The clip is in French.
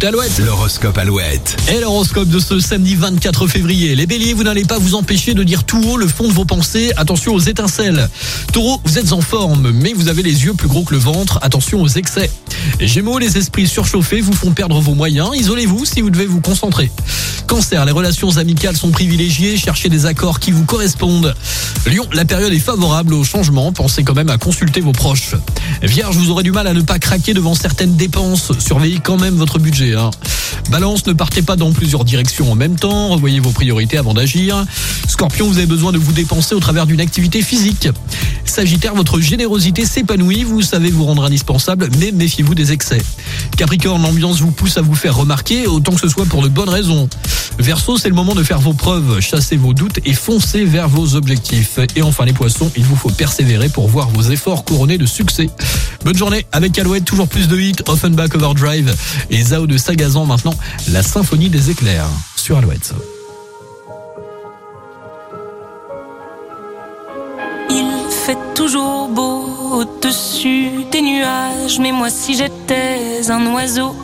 écoutez Alouette. L'horoscope Alouette. Et l'horoscope de ce samedi 24 février. Les béliers, vous n'allez pas vous empêcher de dire tout haut le fond de vos pensées. Attention aux étincelles. Taureau, vous êtes en forme, mais vous avez les yeux plus gros que le ventre. Attention aux excès. Gémeaux, les esprits surchauffés vous font perdre vos moyens. Isolez-vous si vous devez vous concentrer. Cancer, les relations amicales sont privilégiées. Cherchez des accords qui vous correspondent. Lion, la période est favorable au changement. Pensez quand même à consulter vos proches. Vierge, vous aurez du mal à ne pas craquer devant certaines dépenses. Surveillez quand même votre budget. Hein. Balance, ne partez pas dans plusieurs directions en même temps. Revoyez vos priorités avant d'agir. Scorpion, vous avez besoin de vous dépenser au travers d'une activité physique. Sagittaire, votre générosité s'épanouit. Vous savez vous rendre indispensable, mais méfiez-vous des excès. Capricorne, l'ambiance vous pousse à vous faire remarquer, autant que ce soit pour de bonnes raisons. Verseau, c'est le moment de faire vos preuves, chassez vos doutes et foncez vers vos objectifs. Et enfin les poissons, il vous faut persévérer pour voir vos efforts couronnés de succès. Bonne journée avec Alouette, toujours plus de hits, Offenbach Overdrive et Zao de Sagazan maintenant, la symphonie des éclairs sur Alouette. Il fait toujours beau au-dessus des nuages, mais moi si j'étais un oiseau,